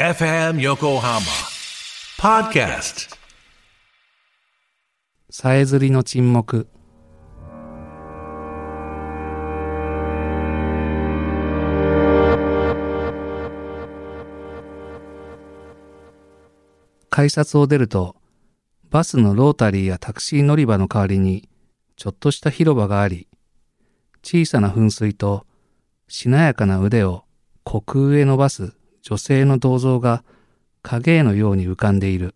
FM Yokohama Podcast. さえずりの沈黙。改札を出るとバスのロータリーやタクシー乗り場の代わりにちょっとした広場があり小さな噴水としなやかな腕を虚空へ伸ばす女性の銅像が影絵のように浮かんでいる。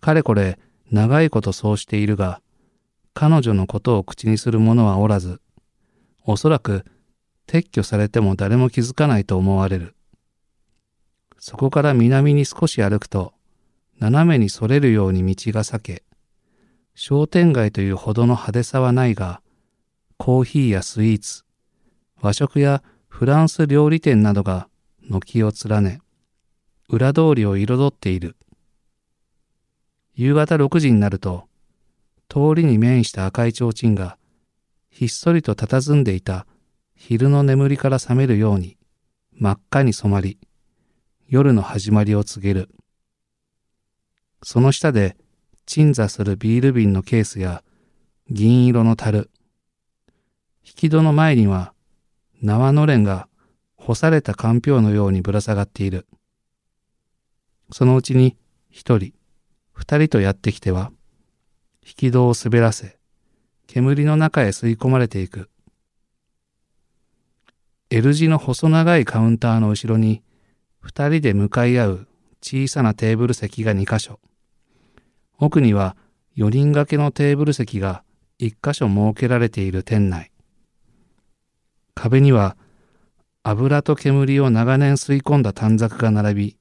かれこれ長いことそうしているが、彼女のことを口にする者はおらず、おそらく撤去されても誰も気づかないと思われる。そこから南に少し歩くと、斜めにそれるように道が裂け、商店街というほどの派手さはないが、コーヒーやスイーツ、和食やフランス料理店などが軒を連ね、裏通りを彩っている。夕方6時になると、通りに面した赤い提灯が、ひっそりと佇んでいた昼の眠りから覚めるように、真っ赤に染まり、夜の始まりを告げる。その下で鎮座するビール瓶のケースや銀色の樽。引き戸の前には縄のれんが干されたかんぴょうのようにぶら下がっている。そのうちに一人、二人とやってきては、引き戸を滑らせ、煙の中へ吸い込まれていく。L 字の細長いカウンターの後ろに、二人で向かい合う小さなテーブル席が二箇所。奥には四人掛けのテーブル席が一箇所設けられている店内。壁には油と煙を長年吸い込んだ短冊が並び、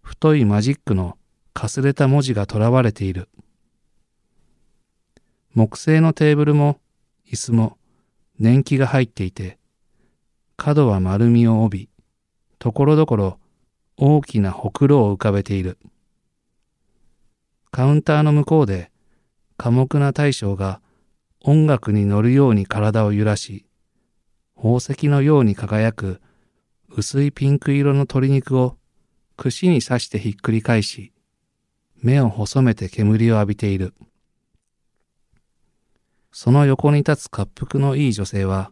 太いマジックのかすれた文字がとらわれている。木製のテーブルも椅子も年季が入っていて、角は丸みを帯び、ところどころ大きなほくろを浮かべている。カウンターの向こうで、寡黙な大将が音楽に乗るように体を揺らし、宝石のように輝く薄いピンク色の鶏肉を串に刺してひっくり返し、目を細めて煙を浴びている。その横に立つ滑腹のいい女性は、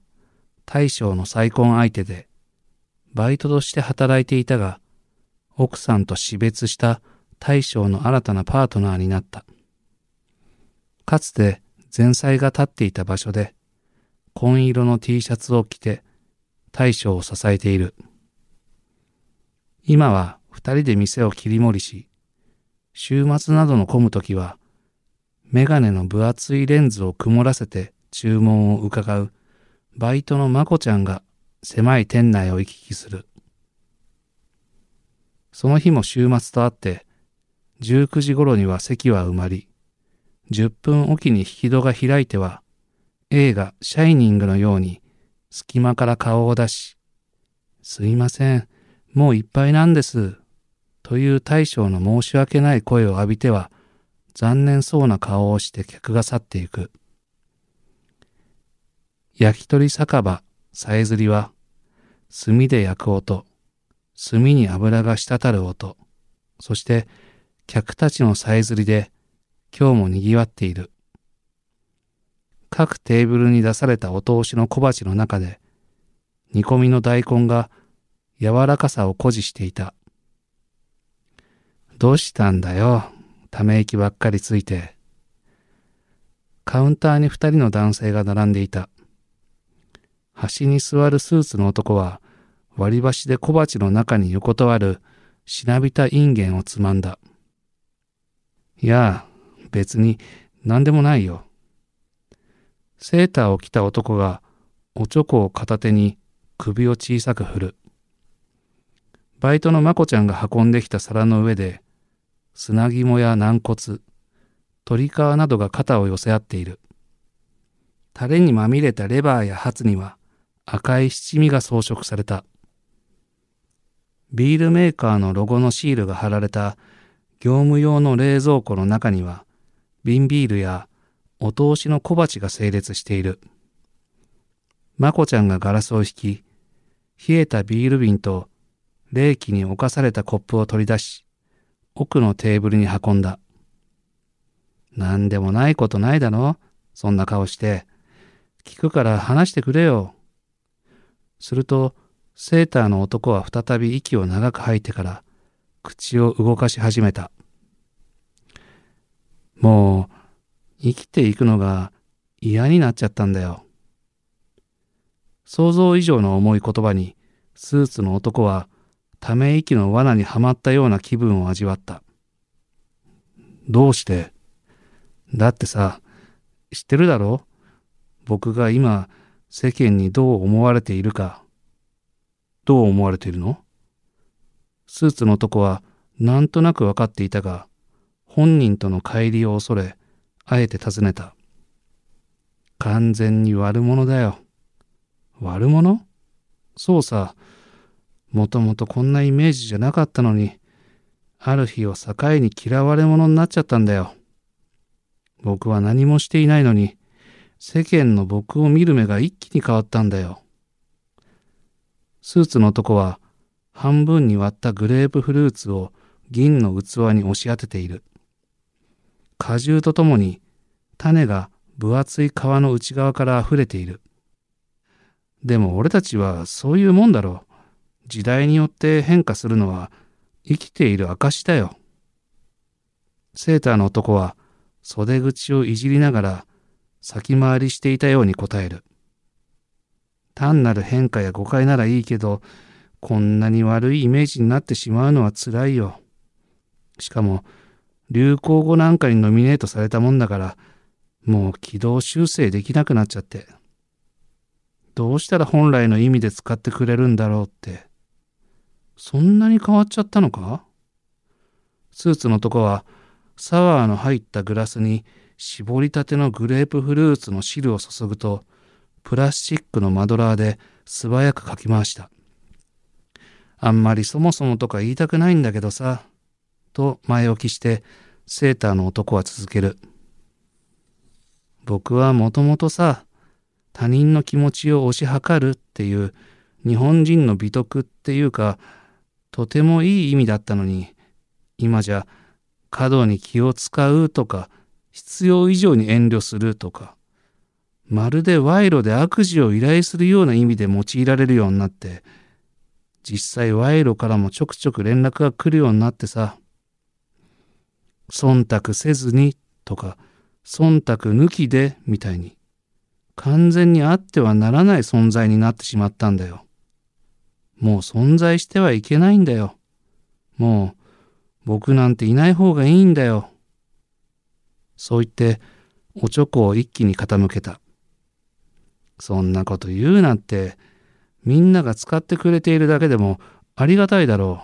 大将の再婚相手で、バイトとして働いていたが、奥さんと死別した大将の新たなパートナーになった。かつて前妻が立っていた場所で、紺色の T シャツを着て大将を支えている。今は二人で店を切り盛りし、週末などの混むときは、メガネの分厚いレンズを曇らせて注文を伺うバイトのまこちゃんが狭い店内を行き来する。その日も週末とあって、19時頃には席は埋まり、10分おきに引き戸が開いては、映画シャイニングのように隙間から顔を出し、すいません、もういっぱいなんです。という大将の申し訳ない声を浴びては、残念そうな顔をして客が去っていく。焼き鳥酒場、さえずりは、炭で焼く音、炭に油が滴る音、そして客たちのさえずりで今日も賑わっている。各テーブルに出されたお通しの小鉢の中で、煮込みの大根が柔らかさを誇示していた。どうしたんだよ、ため息ばっかりついて。カウンターに二人の男性が並んでいた。端に座るスーツの男は割り箸で小鉢の中に横たわるしなびたインゲンをつまんだ。いや、別に何でもないよ。セーターを着た男がおちょこを片手に首を小さく振る。バイトのまこちゃんが運んできた皿の上で砂肝や軟骨、鶏皮などが肩を寄せ合っている。タレにまみれたレバーやハツには赤い七味が装飾された。ビールメーカーのロゴのシールが貼られた業務用の冷蔵庫の中には瓶ビールやお通しの小鉢が整列している。まこちゃんがガラスを引き、冷えたビール瓶と冷気に侵されたコップを取り出し、奥のテーブルに運んだ。なんでもないことないだろそんな顔して。聞くから話してくれよ。すると、セーターの男は再び息を長く吐いてから、口を動かし始めた。もう、生きていくのが嫌になっちゃったんだよ。想像以上の重い言葉に、スーツの男は、ため息の罠にはまったような気分を味わった。どうして？だってさ、知ってるだろ？僕が今、世間にどう思われているか。どう思われているの？スーツの男はなんとなく分かっていたが、本人との帰りを恐れ、あえて尋ねた。完全に悪者だよ。悪者？そうさ。もともとこんなイメージじゃなかったのに、ある日を境に嫌われ者になっちゃったんだよ。僕は何もしていないのに、世間の僕を見る目が一気に変わったんだよ。スーツの男は半分に割ったグレープフルーツを銀の器に押し当てている。果汁とともに種が分厚い皮の内側から溢れている。でも俺たちはそういうもんだろう。時代によって変化するのは生きている証だよ。セーターの男は袖口をいじりながら先回りしていたように答える。単なる変化や誤解ならいいけど、こんなに悪いイメージになってしまうのは辛いよ。しかも、流行語なんかにノミネートされたもんだから、もう軌道修正できなくなっちゃって。どうしたら本来の意味で使ってくれるんだろうって。そんなに変わっちゃったのか？スーツの男はサワーの入ったグラスに絞りたてのグレープフルーツの汁を注ぐと、プラスチックのマドラーで素早くかき回した。あんまりそもそもとか言いたくないんだけどさ、と前置きしてセーターの男は続ける。僕はもともとさ、他人の気持ちを推し量るっていう日本人の美徳っていうか、とてもいい意味だったのに、今じゃ過度に気を使うとか、必要以上に遠慮するとか、まるで賄賂で悪事を依頼するような意味で用いられるようになって、実際賄賂からもちょくちょく連絡が来るようになってさ、忖度せずにとか、忖度抜きでみたいに、完全にあってはならない存在になってしまったんだよ。もう存在してはいけないんだよ。もう僕なんていない方がいいんだよ。そう言っておちょこを一気に傾けた。そんなこと言うなんて、みんなが使ってくれているだけでもありがたいだろ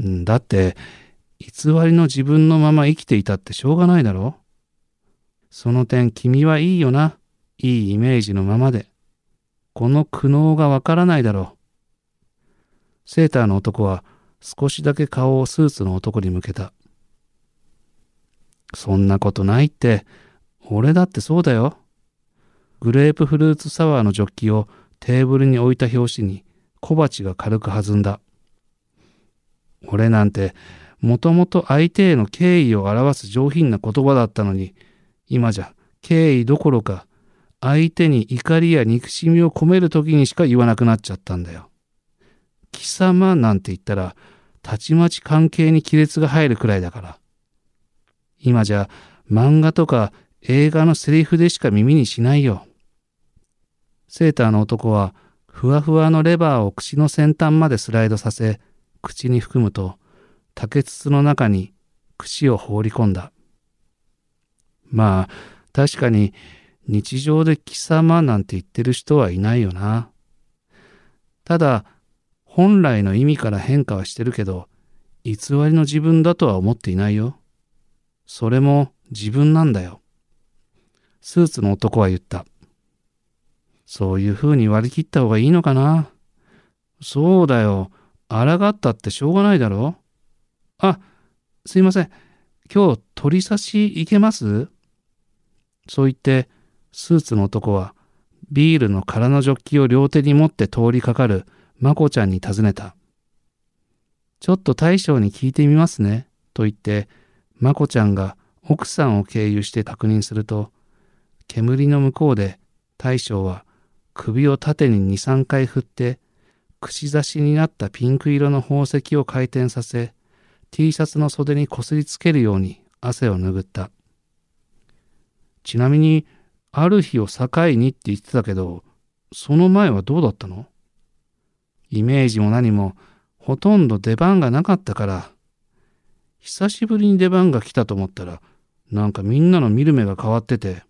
う。だって、偽りの自分のまま生きていたってしょうがないだろ。その点君はいいよな。いいイメージのままで。この苦悩がわからないだろう。セーターの男は少しだけ顔をスーツの男に向けた。そんなことないって、俺だってそうだよ。グレープフルーツサワーのジョッキをテーブルに置いた拍子に小鉢が軽く弾んだ。俺なんてもともと相手への敬意を表す上品な言葉だったのに、今じゃ敬意どころか相手に怒りや憎しみを込める時にしか言わなくなっちゃったんだよ。貴様なんて言ったら、たちまち関係に亀裂が入るくらいだから。今じゃ漫画とか映画のセリフでしか耳にしないよ。セーターの男はふわふわのレバーを口の先端までスライドさせ、口に含むと、竹筒の中に串を放り込んだ。まあ、確かに日常で貴様なんて言ってる人はいないよな。ただ、本来の意味から変化はしてるけど、偽りの自分だとは思っていないよ。それも自分なんだよ。スーツの男は言った。そういう風に割り切った方がいいのかな。そうだよ。抗ったってしょうがないだろう。あ、すいません。今日取り差し行けます？そう言って、スーツの男はビールの空のジョッキを両手に持って通りかかるまこちゃんに尋ねた。ちょっと大将に聞いてみますね。と言って、まこちゃんが奥さんを経由して確認すると、煙の向こうで大将は首を縦に2、3回振って、串刺しになったピンク色の宝石を回転させ、T シャツの袖にこすりつけるように汗を拭った。ちなみに、ある日を境にって言ってたけど、その前はどうだったの？イメージも何もほとんど出番がなかったから、久しぶりに出番が来たと思ったら、なんかみんなの見る目が変わってて。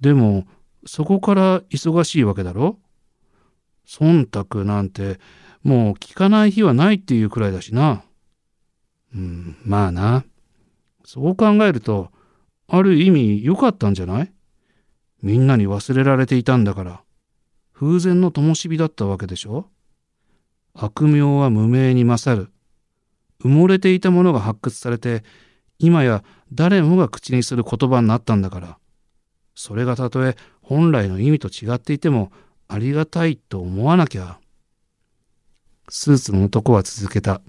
でも、そこから忙しいわけだろ？忖度なんて、もう聞かない日はないっていうくらいだしな。うん、まあな。そう考えると、ある意味良かったんじゃない？みんなに忘れられていたんだから。風前の灯火だったわけでしょ？悪名は無名に勝る。埋もれていたものが発掘されて、今や誰もが口にする言葉になったんだから。それがたとえ本来の意味と違っていてもありがたいと思わなきゃ。スーツの男は続けた。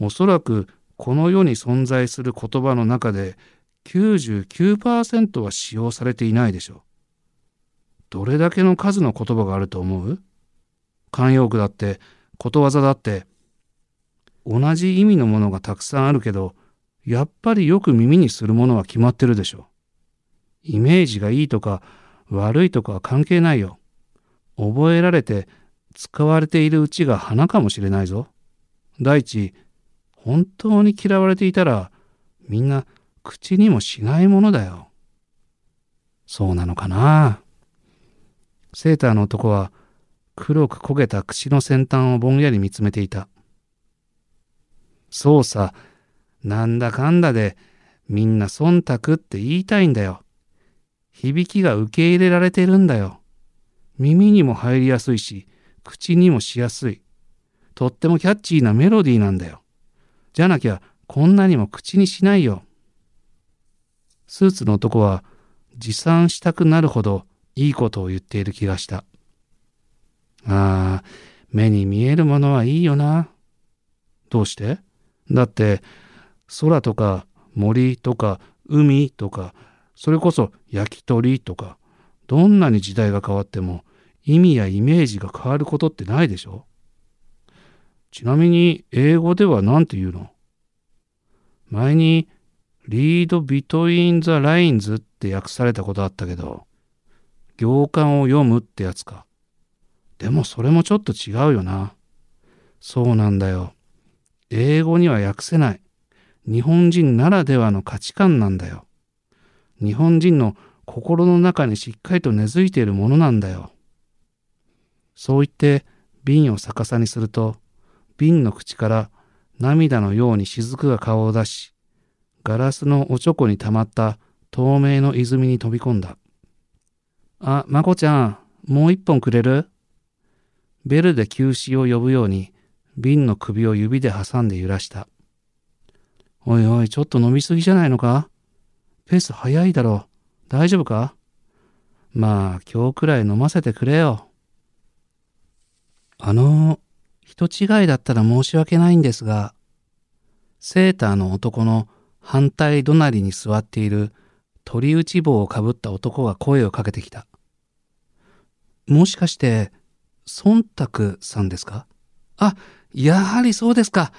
おそらくこの世に存在する言葉の中で99%は使用されていないでしょう。どれだけの数の言葉があると思う？慣用句だってことわざだって同じ意味のものがたくさんあるけどやっぱりよく耳にするものは決まってるでしょイメージがいいとか悪いとかは関係ないよ。覚えられて使われているうちが花かもしれないぞ。第一本当に嫌われていたらみんな口にもしないものだよそうなのかなセーターの男は黒く焦げた口の先端をぼんやり見つめていた。そうさ、なんだかんだでみんな忖度って言いたいんだよ。響きが受け入れられてるんだよ。耳にも入りやすいし、口にもしやすい。とってもキャッチーなメロディーなんだよ。じゃなきゃこんなにも口にしないよ。スーツの男は持参したくなるほどいいことを言っている気がした。ああ、目に見えるものはいいよな。どうして？だって、空とか森とか海とか、それこそ焼き鳥とか、どんなに時代が変わっても意味やイメージが変わることってないでしょ？ちなみに英語では何て言うの？前に read between the lines って訳されたことあったけど、行間を読むってやつか。でもそれもちょっと違うよな。そうなんだよ。英語には訳せない。日本人ならではの価値観なんだよ。日本人の心の中にしっかりと根付いているものなんだよ。そう言って瓶を逆さにすると、瓶の口から涙のように雫が顔を出し、ガラスのおちょこに溜まった透明の泉に飛び込んだ。あ、まこちゃん、もう一本くれる？ベルで休止を呼ぶように、瓶の首を指で挟んで揺らした。おいおい、ちょっと飲みすぎじゃないのか？ペース早いだろう。大丈夫かまあ、今日くらい飲ませてくれよ。あの、人違いだったら申し訳ないんですが、セーターの男の反対隣に座っている鳥打ち棒をかぶった男が声をかけてきた。もしかして、忖度さんですか？あ、やはりそうですか。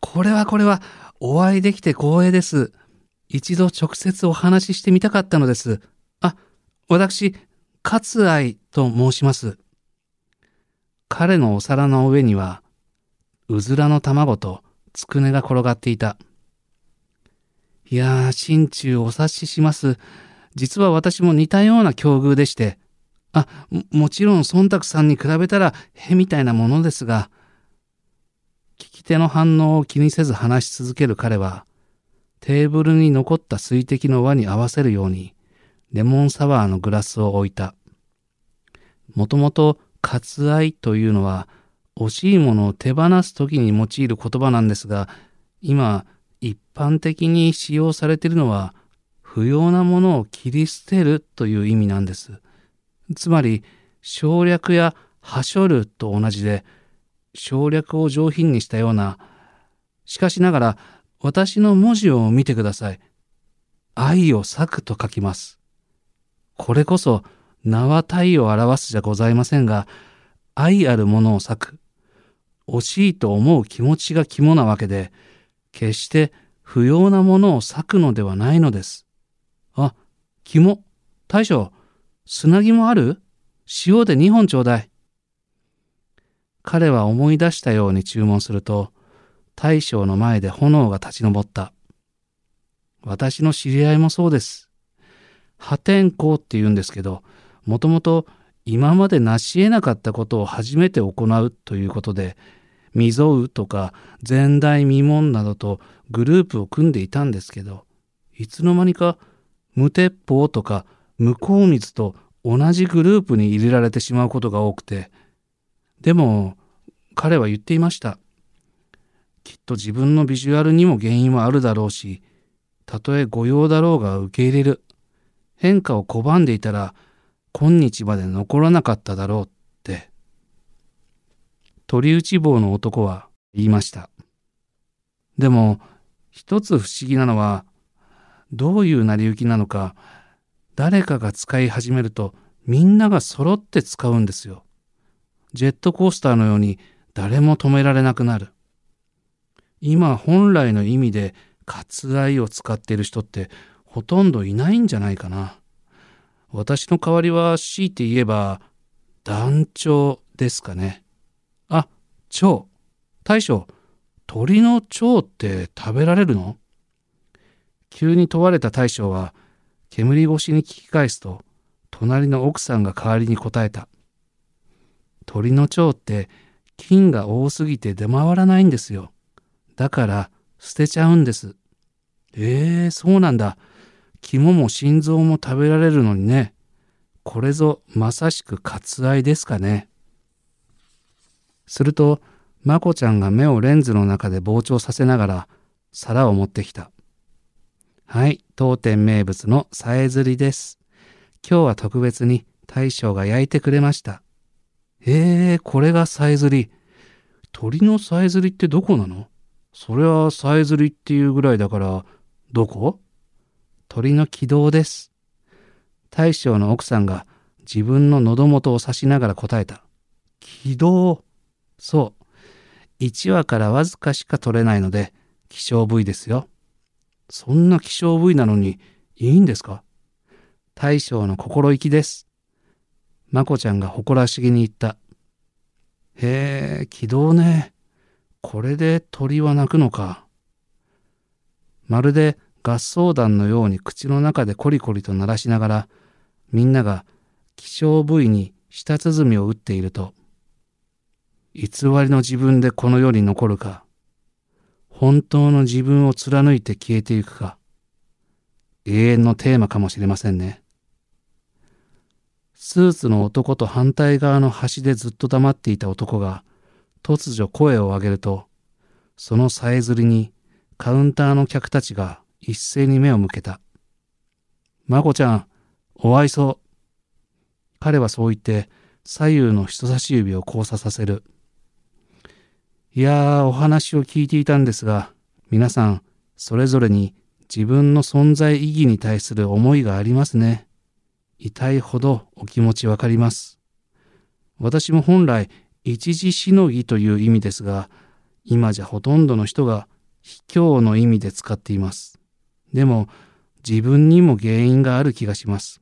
これはこれは、お会いできて光栄です。一度直接お話ししてみたかったのです。あ、私、勝愛と申します。彼のお皿の上には、うずらの卵とつくねが転がっていた。いやー、心中お察しします。実は私も似たような境遇でして。あ、もちろん忖度さんに比べたらへみたいなものですが、聞き手の反応を気にせず話し続ける彼は、テーブルに残った水滴の輪に合わせるように、レモンサワーのグラスを置いた。もともと、割愛というのは、惜しいものを手放す時に用いる言葉なんですが、今、一般的に使用されているのは不要なものを切り捨てるという意味なんです。つまり省略やはしょると同じで省略を上品にしたような、しかしながら私の文字を見てください。愛を咲くと書きます。これこそ名は体を表すじゃございませんが、愛あるものを咲く。惜しいと思う気持ちが肝なわけで、決して不要なものを咲くのではないのです。あ、肝。大将、砂肝ある？塩で2本ちょうだい。彼は思い出したように注文すると、大将の前で炎が立ち上った。私の知り合いもそうです。破天荒って言うんですけど、もともと今まで成し得なかったことを初めて行うということで、未曾有とか前代未聞などとグループを組んでいたんですけど、いつの間にか無鉄砲とか向こう水と同じグループに入れられてしまうことが多くて、でも彼は言っていました。きっと自分のビジュアルにも原因はあるだろうし、たとえ御用だろうが受け入れる。変化を拒んでいたら、今日まで残らなかっただろうって。鳥打ち棒の男は言いました。でも、一つ不思議なのは、どういう成り行きなのか、誰かが使い始めるとみんなが揃って使うんですよ。ジェットコースターのように誰も止められなくなる。今本来の意味で割愛を使っている人ってほとんどいないんじゃないかな。私の代わりは強いて言えば団長ですかね。あ、蝶。大将、鳥の蝶って食べられるの？急に問われた大将は煙越しに聞き返すと隣の奥さんが代わりに答えた。鳥の蝶って菌が多すぎて出回らないんですよ。だから捨てちゃうんです。ええー、そうなんだ。肝も心臓も食べられるのにね。これぞまさしく割愛ですかね。すると、まこちゃんが目をレンズの中で膨張させながら皿を持ってきた。はい、当店名物のさえずりです。今日は特別に大将が焼いてくれました。えー、これがさえずり。鳥のさえずりってどこなの？それはさえずりっていうぐらいだから、どこ？鳥の軌道です。大将の奥さんが自分の喉元を指しながら答えた。軌道。そう。1羽からわずかしか取れないので、希少部位ですよ。そんな希少部位なのにいいんですか？大将の心意気です。まこちゃんが誇らしげに言った。へえ、軌道ね。これで鳥は鳴くのか。まるで合奏団のように口の中でコリコリと鳴らしながら、みんなが希少部位に舌鼓を打っていると、偽りの自分でこの世に残るか、本当の自分を貫いて消えていくか、永遠のテーマかもしれませんね。スーツの男と反対側の端でずっと黙っていた男が、突如声を上げると、そのさえずりにカウンターの客たちが一斉に目を向けた。まこちゃん、お愛想。彼はそう言って左右の人差し指を交差させる。いやー、お話を聞いていたんですが、皆さん、それぞれに自分の存在意義に対する思いがありますね。痛いほどお気持ちわかります。私も本来一時しのぎという意味ですが、今じゃほとんどの人が卑怯の意味で使っています。でも、自分にも原因がある気がします。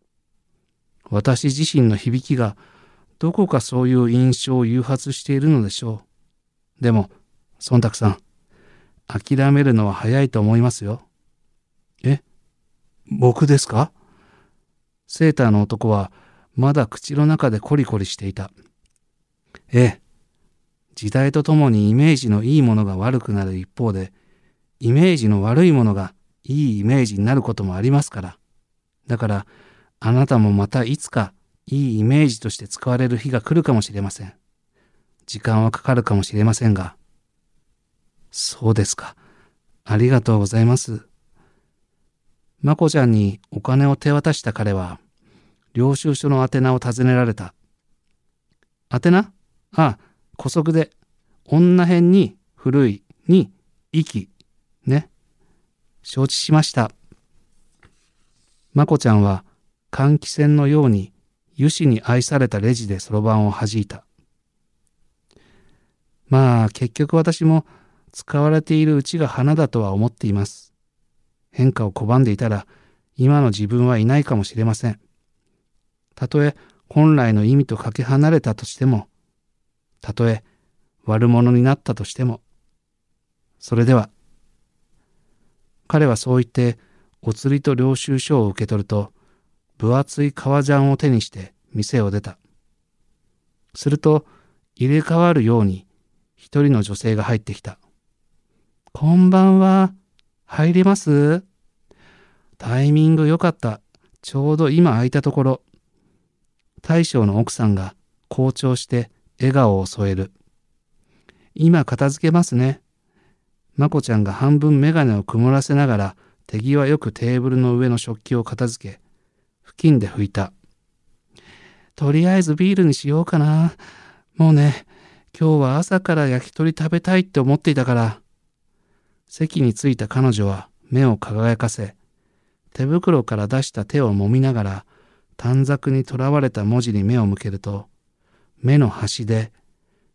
私自身の響きがどこかそういう印象を誘発しているのでしょう。でも、孫沢さん、諦めるのは早いと思いますよ。え僕ですか？セーターの男はまだ口の中でコリコリしていた。ええ。時代とともにイメージのいいものが悪くなる一方で、イメージの悪いものがいいイメージになることもありますから。だから、あなたもまたいつかいいイメージとして使われる日が来るかもしれません。時間はかかるかもしれませんが。そうですか。ありがとうございます。まこちゃんにお金を手渡した彼は、領収書の宛名を尋ねられた。宛名？ああ、古速で。女辺に古いに息。承知しました。まこちゃんは換気扇のように油脂に愛されたレジでそろばんを弾いた。まあ結局私も使われているうちが花だとは思っています。変化を拒んでいたら今の自分はいないかもしれません。たとえ本来の意味とかけ離れたとしても、たとえ悪者になったとしても、それでは、彼はそう言ってお釣りと領収書を受け取ると、分厚い革ジャンを手にして店を出た。すると、入れ替わるように一人の女性が入ってきた。こんばんは。入れますタイミング良かった。ちょうど今空いたところ。大将の奥さんが校長して笑顔を添える。今片付けますね。まこちゃんが半分メガネを曇らせながら手際よくテーブルの上の食器を片付け、布巾で拭いた。とりあえずビールにしようかな。もうね、今日は朝から焼き鳥食べたいって思っていたから。席に着いた彼女は目を輝かせ、手袋から出した手を揉みながら短冊にとらわれた文字に目を向けると、目の端で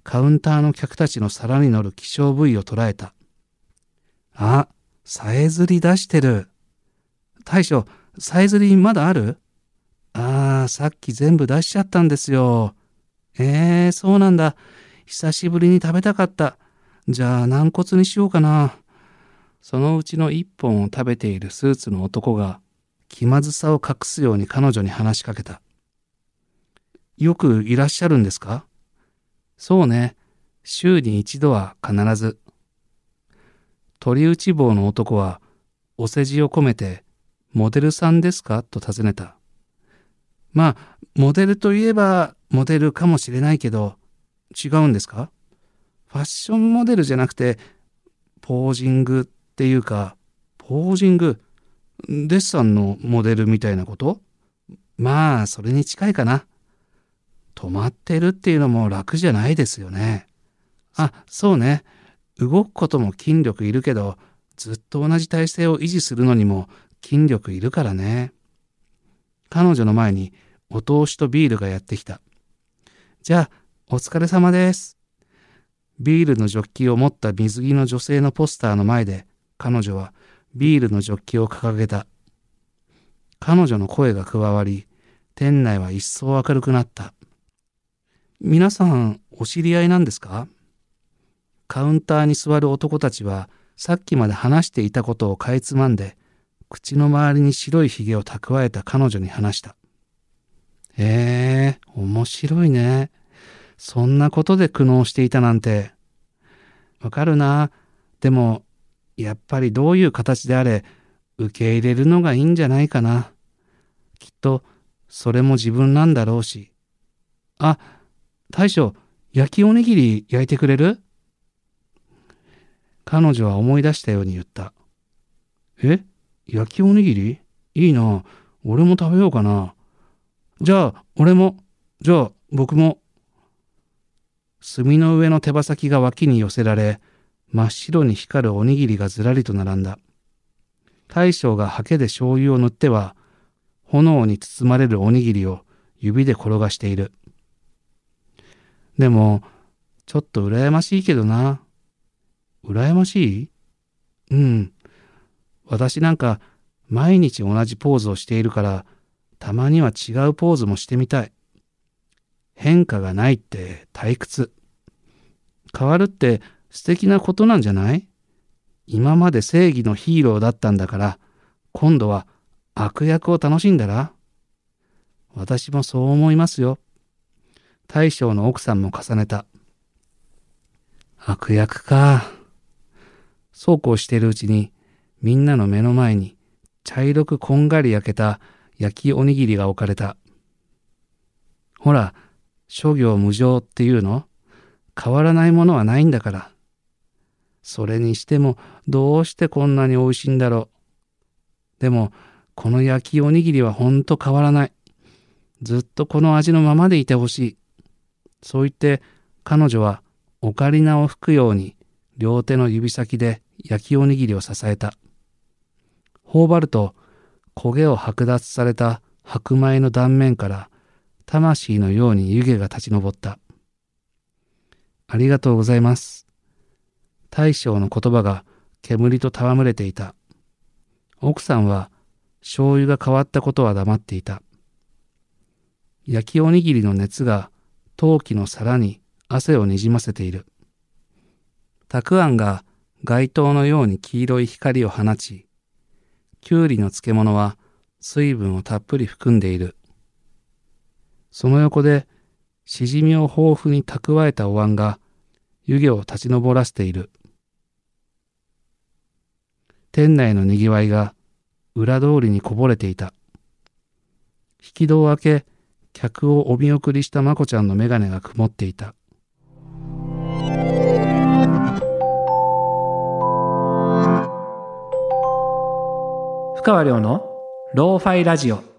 カウンターの客たちの皿に乗る希少部位を捉えた。あ、さえずり出してる。大将、さえずりまだある？ああ、さっき全部出しちゃったんですよ。ええー、そうなんだ。久しぶりに食べたかった。じゃあ軟骨にしようかな。そのうちの一本を食べているスーツの男が気まずさを隠すように彼女に話しかけた。よくいらっしゃるんですか？そうね。週に一度は必ず。鳥打ち棒の男はお世辞を込めてモデルさんですか？と尋ねた。まあ、モデルといえばモデルかもしれないけど、違うんですか？ファッションモデルじゃなくて、ポージングっていうか、ポージング、デッサンのモデルみたいなこと？まあ、それに近いかな。止まってるっていうのも楽じゃないですよね。あ、そうね。動くことも筋力いるけど、ずっと同じ体勢を維持するのにも筋力いるからね。彼女の前にお通しとビールがやってきた。じゃあ、お疲れ様です。ビールのジョッキを持った水着の女性のポスターの前で彼女はビールのジョッキを掲げた。彼女の声が加わり、店内は一層明るくなった。皆さん、お知り合いなんですか？カウンターに座る男たちは、さっきまで話していたことをかいつまんで、口の周りに白いひげを蓄えた彼女に話した。ええー、面白いね。そんなことで苦悩していたなんて。わかるな。でも、やっぱりどういう形であれ受け入れるのがいいんじゃないかな。きっとそれも自分なんだろうし。あ、大将、焼きおにぎり焼いてくれる？彼女は思い出したように言った。え？焼きおにぎり？いいな。俺も食べようかな。じゃあ、俺も。じゃあ、僕も。炭の上の手羽先が脇に寄せられ、真っ白に光るおにぎりがずらりと並んだ。大将がハケで醤油を塗っては、炎に包まれるおにぎりを指で転がしている。でも、ちょっと羨ましいけどな。羨ましい？うん。私なんか毎日同じポーズをしているから、たまには違うポーズもしてみたい。変化がないって退屈。変わるって素敵なことなんじゃない？今まで正義のヒーローだったんだから、今度は悪役を楽しんだら？私もそう思いますよ。大将の奥さんも重ねた。悪役か。そうこうしているうちに、みんなの目の前に茶色くこんがり焼けた焼きおにぎりが置かれた。ほら、諸行無常っていうの？変わらないものはないんだから。それにしてもどうしてこんなに美味しいんだろう。でも、この焼きおにぎりはほんと変わらない。ずっとこの味のままでいてほしい。そう言って彼女はオカリナを吹くように両手の指先で焼きおにぎりを支えた。頬張ると焦げを剥奪された白米の断面から魂のように湯気が立ち上った。ありがとうございます。大将の言葉が煙と戯れていた。奥さんは醤油が変わったことは黙っていた。焼きおにぎりの熱が陶器の皿に汗をにじませている。たくあんが街灯のように黄色い光を放ち、きゅうりの漬物は水分をたっぷり含んでいる。その横で、しじみを豊富に蓄えたお椀が湯気を立ち上らせている。店内の賑わいが裏通りにこぼれていた。引き戸を開け、客をお見送りしたまこちゃんの眼鏡が曇っていた。川亮のローファイラジオ。